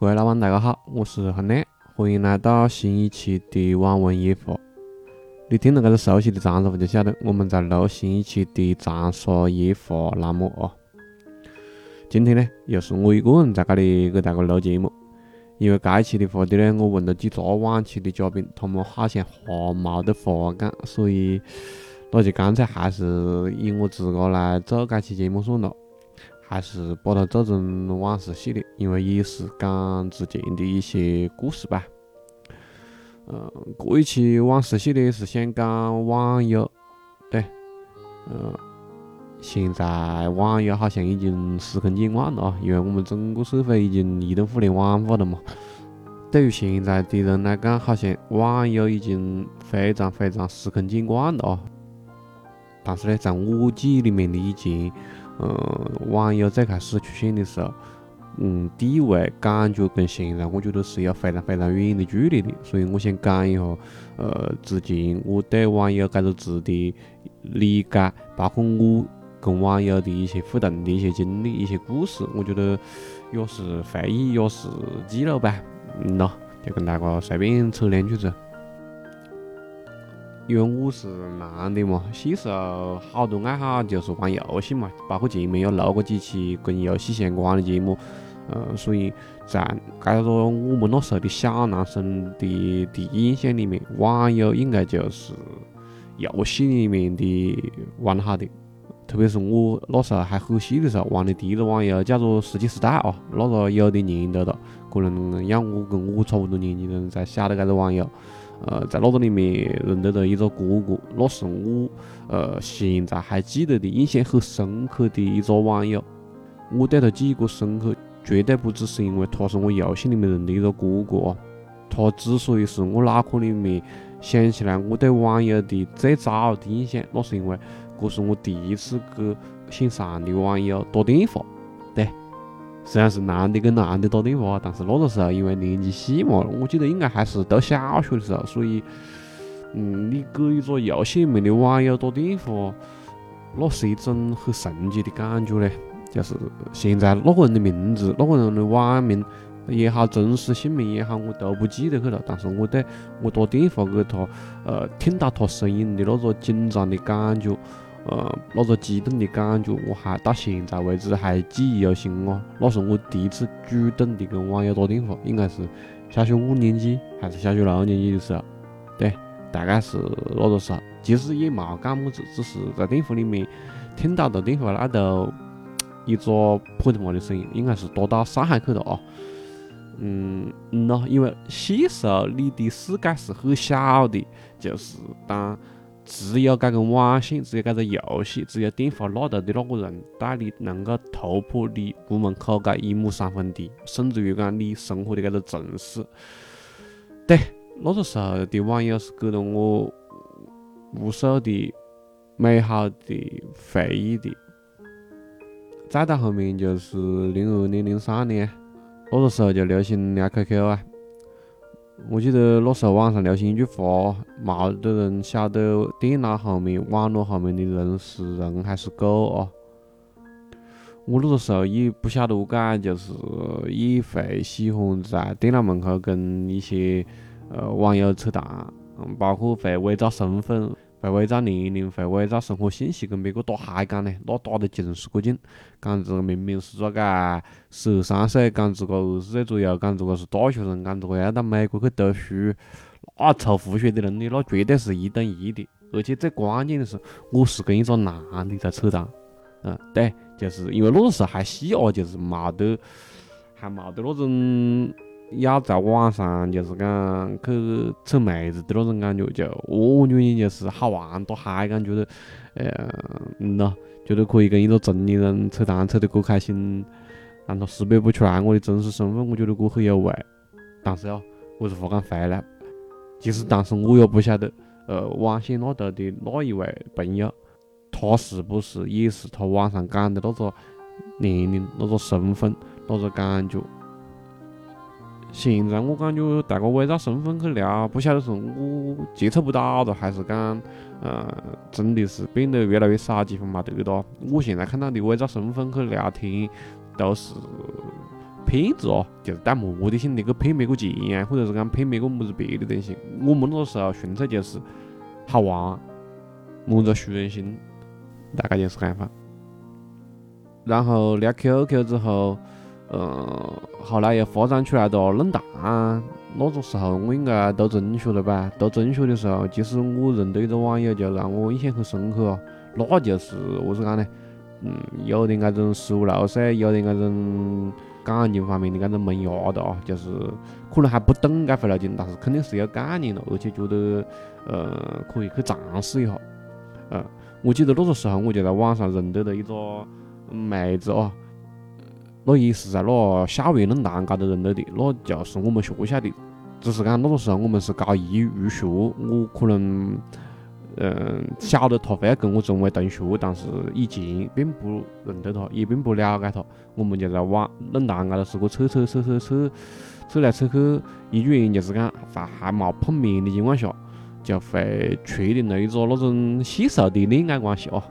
各位老板，大家好，我是亨利，欢迎来到新一期的网文夜话。你听到这个熟悉的长沙话，就晓得我们在录新一期的长沙夜话栏目哦。今天呢，又是我一个人在这里给大家录节目，因为这期的话题呢，我问了几个往期的嘉宾，他们好像还没得话讲，所以那就干脆还是以我自个来做这期节目算了。还是把它做成往事系列，因为也是讲之前的一些故事吧。嗯，这一期往事系列是想讲网友，对，嗯，现在网友好像已经司空见惯了啊，因为我们整个社会已经移动互联网化了嘛。对于现在的人来讲，好像网友已经非常非常司空见惯了啊。但是呢，在我记忆里面的以前。嗯，网友最开始出现的时候，嗯，地位感觉跟现在我觉得是有非常非常远的距离的，所以我想讲一下，呃，之前我对网友这个词的理解，包括我跟网友的一些互动的一些经历、一些故事，我觉得也是回忆，也是记录吧，嗯咯，就跟大家随便扯两句子。因为我是男的嘛，小时候好多爱好就是玩游戏嘛，包括前面有录过几期跟游戏相关的节目，呃，所以在该说我们那时候的小男生的第一印象里面，网友应该就是游戏里面的玩得好的，特别是我那时候还很细的时候玩的第一个网友叫做《世纪时代》啊，那个有点年头了，可能让我跟我差不多年纪的人才晓得这个网友。呃，在那个里面认得到一个哥哥，那是我呃现在还记得的印象很深刻的一个网友。我对他记忆过深刻，绝对不只是因为他是我游戏里面认的一个哥哥啊。他之所以是我脑壳里面想起来我对网友的最早的印象，那是因为这是我第一次给线上的网友打电话。虽然是男的跟男的打电话，但是那个时候因为年纪细嘛，我记得应该还是读小学的时候，所以，嗯，你给一个游戏里面的网友打电话，那是一种很神奇的感觉。嘞。就是现在那个人的名字、那个人的网名也好、真实姓名也好，我都不记得去了。但是我对我打电话给他，呃，听到他声音的那个紧张的感觉。呃，那个激动的感觉，我还到现在为止还记忆犹新哦。那是我第一次主动的跟网友打电话，应该是小学五年级还是小学六年级的时候，对，大概是那个时候。其实也冇干么子，只是在电话里面听到的电话那头一个普通话的声音，应该是打到上海去了啊。嗯嗯咯，因为小时候你的世界是很小的，就是当。只有这个网线，只有这个游戏，只有电话那头的那个人带你能够突破你屋门口这一亩三分地，甚至于讲你生活的这个城市。对，那个时候的网友是给了我无数的美好的回忆的。再到后面就是零二年、零三年，那个时候就流行聊 QQ 啊。我记得那时候网上流行一句话，冇得人晓得电脑后面、网络后面的人是人还是狗啊。我那个时候也不晓得解，就是也会喜欢在电脑门口跟一些呃网友扯淡，包括会伪造身份。会伪造年龄，会伪造生活信息，跟别个打嗨讲呢，那打得尽是过劲。讲自个明明是个个十二三岁，讲自个二十岁左右，讲自个是大学生，讲自个要到美国去读书，那抽胡须的能力，那绝对是一等一的。而且最关键的是，我是跟一个男的在扯淡。嗯，对，就是因为那个时候还细啊，就是冇得，还冇得那种。要在网上就是讲去扯妹子的那种感觉，就完全就是好玩多嗨，感觉得，呃，嗯咯，觉得可以跟一个正年人扯淡扯得可开心，让他识别不出来我的真实身份，我觉得我很有味。但是哦，我是话讲回来，其实当时我也不晓得，呃，网线那头的那一位朋友，他是不是也是他网上讲的那个年龄、那个身份、那个感觉。现在我感觉大家伪造身份去聊，不晓得是我接触不到了，还是讲，呃，真的是变得越来越少，地方没得了。我现在看到的伪造身份去聊天，都是骗子哦，就是带目的性的去骗别个钱呀，或者是讲骗别个么子别的东西。我们那个时候纯粹就是好玩，满足虚荣心，大概就是这样法。然后聊 QQ 之后，嗯，后来又发展出来哒论坛，那个时候我应该读中学了吧？读中学的时候，其实我认得一个网友，就让我印象很深刻哦。那就是何子讲呢？嗯，有点那种十五六岁，有点那种感情方面的那种萌芽的啊，就是可能还不懂该回来劲，但是肯定是有概念了，而且觉得呃可以去尝试一下。嗯，我记得那个时候我就在网上认得了一个妹子哦，那也是在那校园论坛高头认得的，那就是我们学校的，只是讲那个时候我们是高一入学，我可能。嗯，晓得他会跟我成为同学，但是以前并不认得他，也并不了解他。我们就在网论坛高头是个扯扯扯扯扯，扯来扯去，一转就是讲在还没碰面的情况下，就会确定了一个那种细手的恋爱关系哦。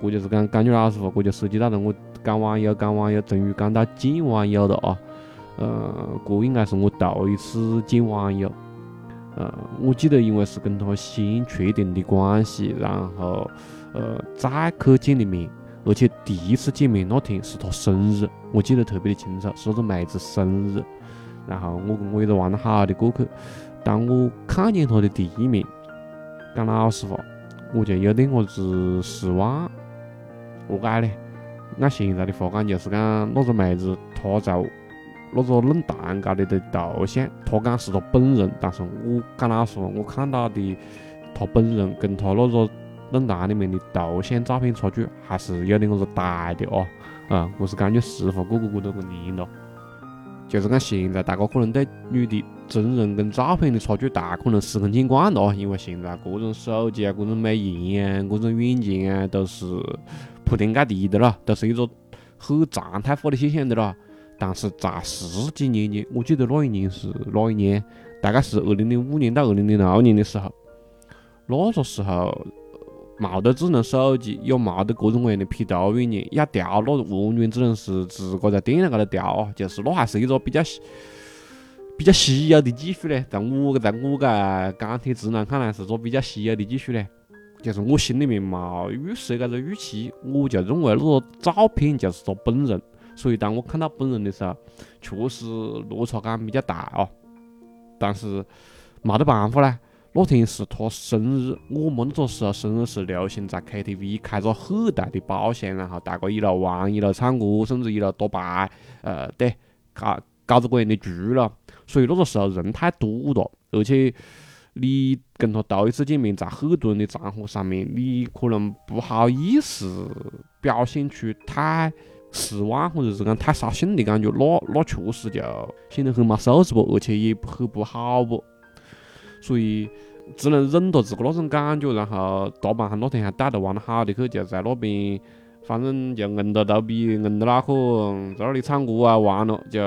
这就是讲感觉老实话，这就涉及到了我讲网友，讲网友终于讲到见网友了啊。呃，这应该是我头一次见网友。呃，我记得因为是跟他先确定的关系，然后呃再去见的面，而且第一次见面那天是他生日，我记得特别的清楚，是那个妹子生日。然后我跟我一个玩得好的过去，当我看见他的第一面，讲老实话，我就有点么子失望。何解呢？按现在的话讲，就是讲那个妹子她在。那个论坛高头的头像，她讲是她本人，但是我讲老实话，我看到的她本人跟她那个论坛里面的头像照片差距还是有点个子大的哦。啊，我是感觉实话，个个个都个念了。就是讲现在大家可能对女的真人跟照片的差距大，可能司空见惯了哦，因为现在各种手机啊、各种美颜啊、各种软件啊，都是铺天盖地的了，都是一个很常态化的现象的了。但是在十几年前，我记得那一年是哪一年？大概是二零零五年到二零零六年的时候。那个时候冇得智能手机，也冇得各种各样的 P 图软件，要调那完全只能是自个在电脑高头调啊。就是那还是一个比较比较稀有的技术嘞，在我在我个钢铁直男看来是个比较稀有的技术嘞。就是我心里面冇预设搿个预期，我就认为那个照片就是他本人。所以当我看到本人的时候，确实落差感比较大哦。但是没得办法啦，那天是他生日，我们那个时候生日是流行在 KTV 开个很大的包厢，然后大家一路玩，一路唱歌，甚至一路打牌，呃，对，搞搞着各样的局了。所以那个时候人太多了，而且你跟他头一次见面，在很多人的场合上面，你可能不好意思表现出太。失望或者是讲太扫兴的感觉，那那确实就显得很没素质不，而且也很不好不，所以只能忍着自个那种感觉，然后大半上那天还带着玩得好的去，就在那边，反正就硬着头皮硬着脑壳在那里唱歌啊玩了，就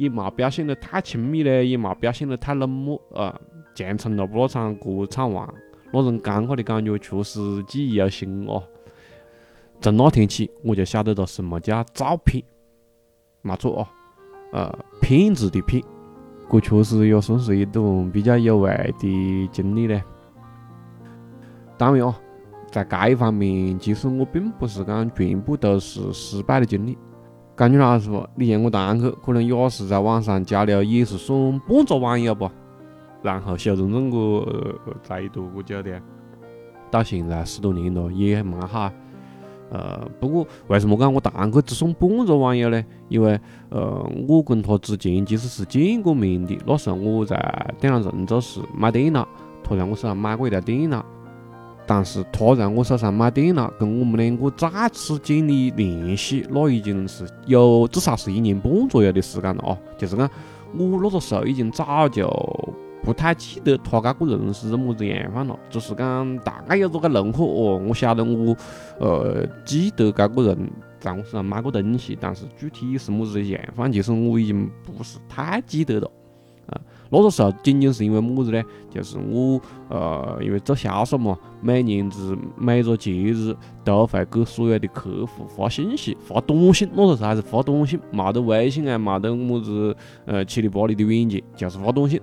也冇表现得太亲密嘞，也冇表现得太冷漠啊，强撑了把那场歌唱完，那种尴尬的感觉确实记忆犹新哦。从那天起，我就晓得了什么叫照骗，没错哦，呃，骗子的骗，这确实也算是一段比较有味的经历嘞。当然哦，在这一方面，其实我并不是讲全部都是失败的经历。感觉老实话，你让我堂客，可能也是在网上交流，也是算半个网友吧？然后修真正哥在一坨过久的，到现在十多年了，也蛮好。呃，不过为什么讲我堂客只算半个网友呢？因为呃，我跟他之前其实是见过面的。那时候我在电脑城做事买电脑，他在我手上买过一台电脑。但是他在我手上买电脑，跟我们两个再次建立联系，那已经是有至少是一年半左右的时间了啊！就是讲我那个时候已经早就。不太记得他这个人是么子样范了，只是讲大概有这个轮廓哦。我晓得我，呃，记得这个人在我身上买过东西，但是具体是么子样范，其实我已经不是太记得了。啊，那个时候仅仅是因为么子呢？就是我呃，因为做销售嘛，每年子每个节日都会给所有的客户发信息、发短信。那个时候还是发短信，没得微信啊，没得么子呃七里八里的软件，就是发短信。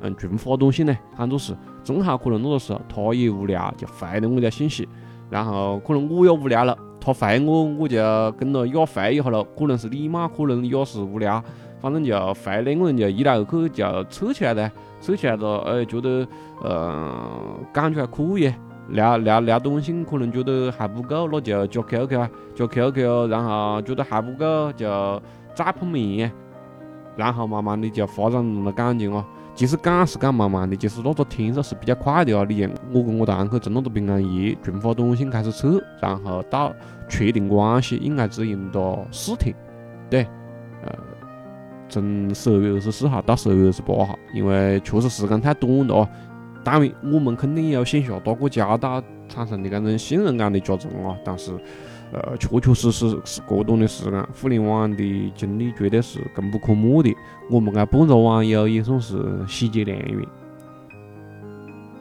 嗯，群发短信呢，喊作是正好可能那个时候他也无聊，就回了我条信息。然后可能我也无聊了，他回我，我就跟着也回一下了。可能是你嘛，可能也是无聊。反正就回两个人就一来二去就扯起来了，扯起来了，哎，觉得呃感觉还可以，聊聊聊短信可能觉得还不够，那就加 QQ，啊加 QQ，然后觉得还不够就再碰面，然后慢慢的就发展成了感情哦。其实赶是赶慢慢的，就是那个天数是比较快的啊。你像我跟我堂客从那个平安夜，群发短信开始测，然后到确定关系应该只用了四天，对，呃。从十二月二十四号到十二月二十八号，因为确实时间太短了啊。当然，我们肯定有线下打过交道产生的搿种信任感的加成啊。但是，呃，确确实实是过段的时间，互联网的经历绝对是功不可没的。我们搿半个网友也算是喜结良缘。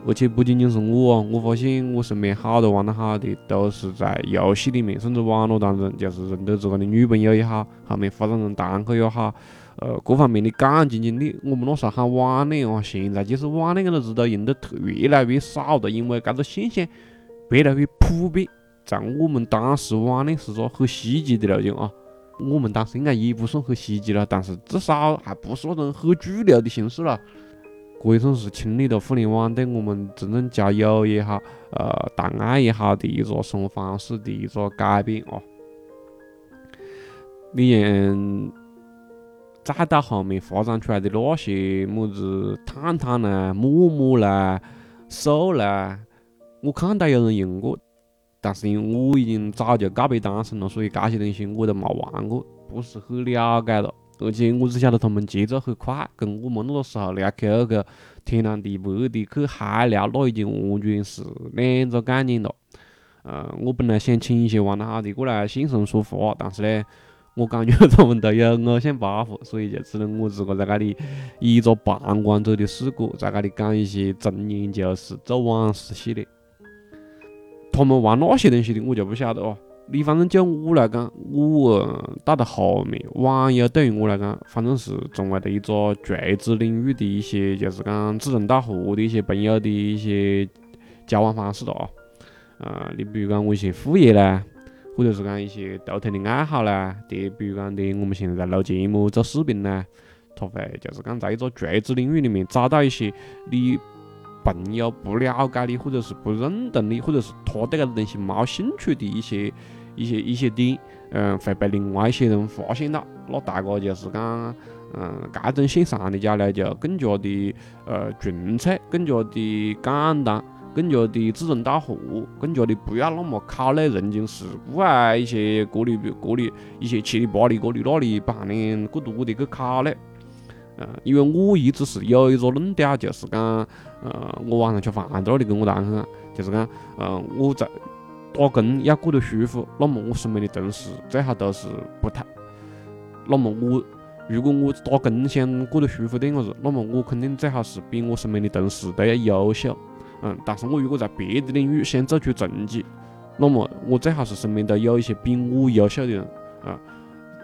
而且不仅仅是我哦，我发现我身边好多玩得好的都是在游戏里面，甚至网络当中，就是认得自个的女朋友也好，后面发展成堂客也好。呃，各方面的感情经历，我们那时候喊网恋哦，现在就是网恋这个词都用得特越来越少了，因为这个现象越来越普遍。在我们当时，网恋是个很稀奇的那种啊。我们当时应该也不算很稀奇了，但是至少还不是那种很主流的形式了。可以算是经历了互联网对我们真正交友也好，呃，谈爱也好的一个生活方式的一个改变哦。你像。再到后面发展出来的那些么子探探啦、陌陌啦、搜啦，我看到有人用过，但是因为我已经早就告别单身了，所以这些东西我都没玩过，不是很了解了。而且我只晓得他们节奏很快，跟我们那个时候聊 QQ 天南地北的去嗨聊，那已经完全是两个概念了。呃，我本来想请一些玩得好的过来现身说法，但是呢。我感觉他们都有偶像包袱，所以就只能我自个在这里以一个旁观者的视角，在这里讲一些陈年旧事、做往事系列。他们玩那些东西的，我就不晓得哦。你反正就我来讲，我到后面，网友对于我来讲，反正是成为了一个垂直领域的一些，就是讲志同道合的一些朋友的一些交往方式了啊。呃，你比如讲我一些副业呢。或者是讲一些独特的爱好啦，的，比如讲的，我们现在在录节目、做视频呢，他会就是讲在一个垂直领域里面找到一些你朋友不了解你，或者是不认同你，或者是他对搿个东西没兴趣的一些一些一些点，嗯，会被另外一些人发现到，那大家就是讲，嗯，搿种线上的交流就更加的呃纯粹，更加的简单。更加的志同道合，更加的不要那么考虑人情世故啊，一些各里各里一些七里八里各里那里不含的过多的去考虑。嗯，因为我一直是有一个论调，就是讲，呃，我晚上吃饭在那里跟我堂客讲，就是讲，嗯，我在打工要过得舒服，那么我身边的同事最好都是不太，那么我如果我打工想过得舒服点个子，那么我肯定最好是比我身边的同事都要优秀。嗯，但是我如果在别的领域想做出成绩，那么我最好是身边都有一些比我优秀的人啊。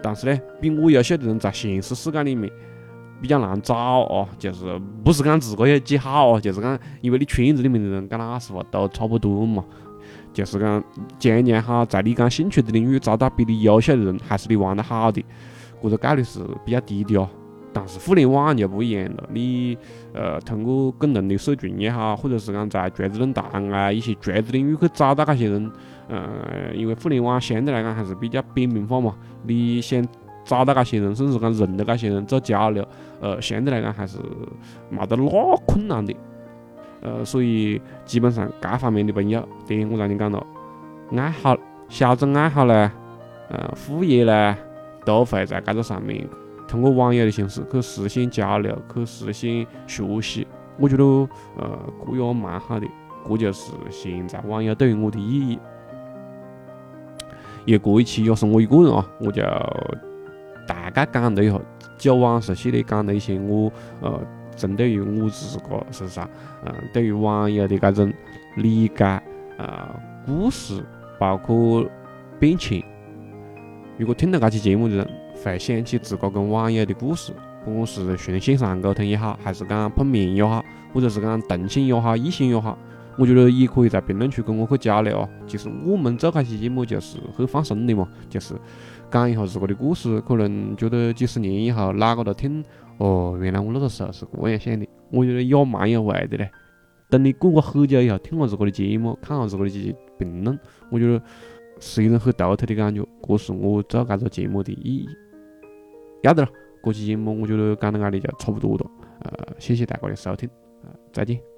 但是呢，比我优秀的人在现实世界里面比较难找哦。就是不是讲自个有几好哦，就是讲因为你圈子里面的人跟哪是话都差不多嘛。就是讲渐渐哈，在你感兴趣的领域找到比你优秀的人，还是你玩得好的，这个概率是比较低的哦。但是互联网就不一样了，你呃通过共同的社群也好，或者是讲在垂直论坛啊一些垂直领域去找到那些人，呃，因为互联网相对来讲还是比较扁平化嘛，你想找到这些人，甚至讲认得这些人做交流，呃，相对来讲还是没得那困难的，呃，所以基本上各方面的朋友，第我刚才讲了，爱好小众爱好呢，呃，副业呢，都会在这个上面。通过网友的形式去实现交流，去实现学习，我觉得呃，这也蛮好的。这就是现在网友对于我的意义。因为一期也是我一个人啊，我就大概讲了一下，九往事系列讲了一些我呃针对于我自个身上？嗯，对于网友的这种理解，呃，故事，包括变迁，如果听了这期节目的人会想起自个跟网友的故事，不管是顺线上沟通也好，还是讲碰面也好，或者是讲同性也好，异性也好，我觉得也可以在评论区跟我去交流啊。其实我们做这期节目就是很放松的嘛，就是讲一下自个的故事，可能觉得几十年以后哪个都听。哦，原来我那个时候是这样想的，我觉得也蛮有味的嘞。等你过个很久以后，听下自个的节目，看下自个的评论，我觉得是一种很独特的感觉。这是我做这个节目的意义。要得了，这期节目我觉得讲到这里就差不多了。呃，谢谢大家的收听，呃，再见。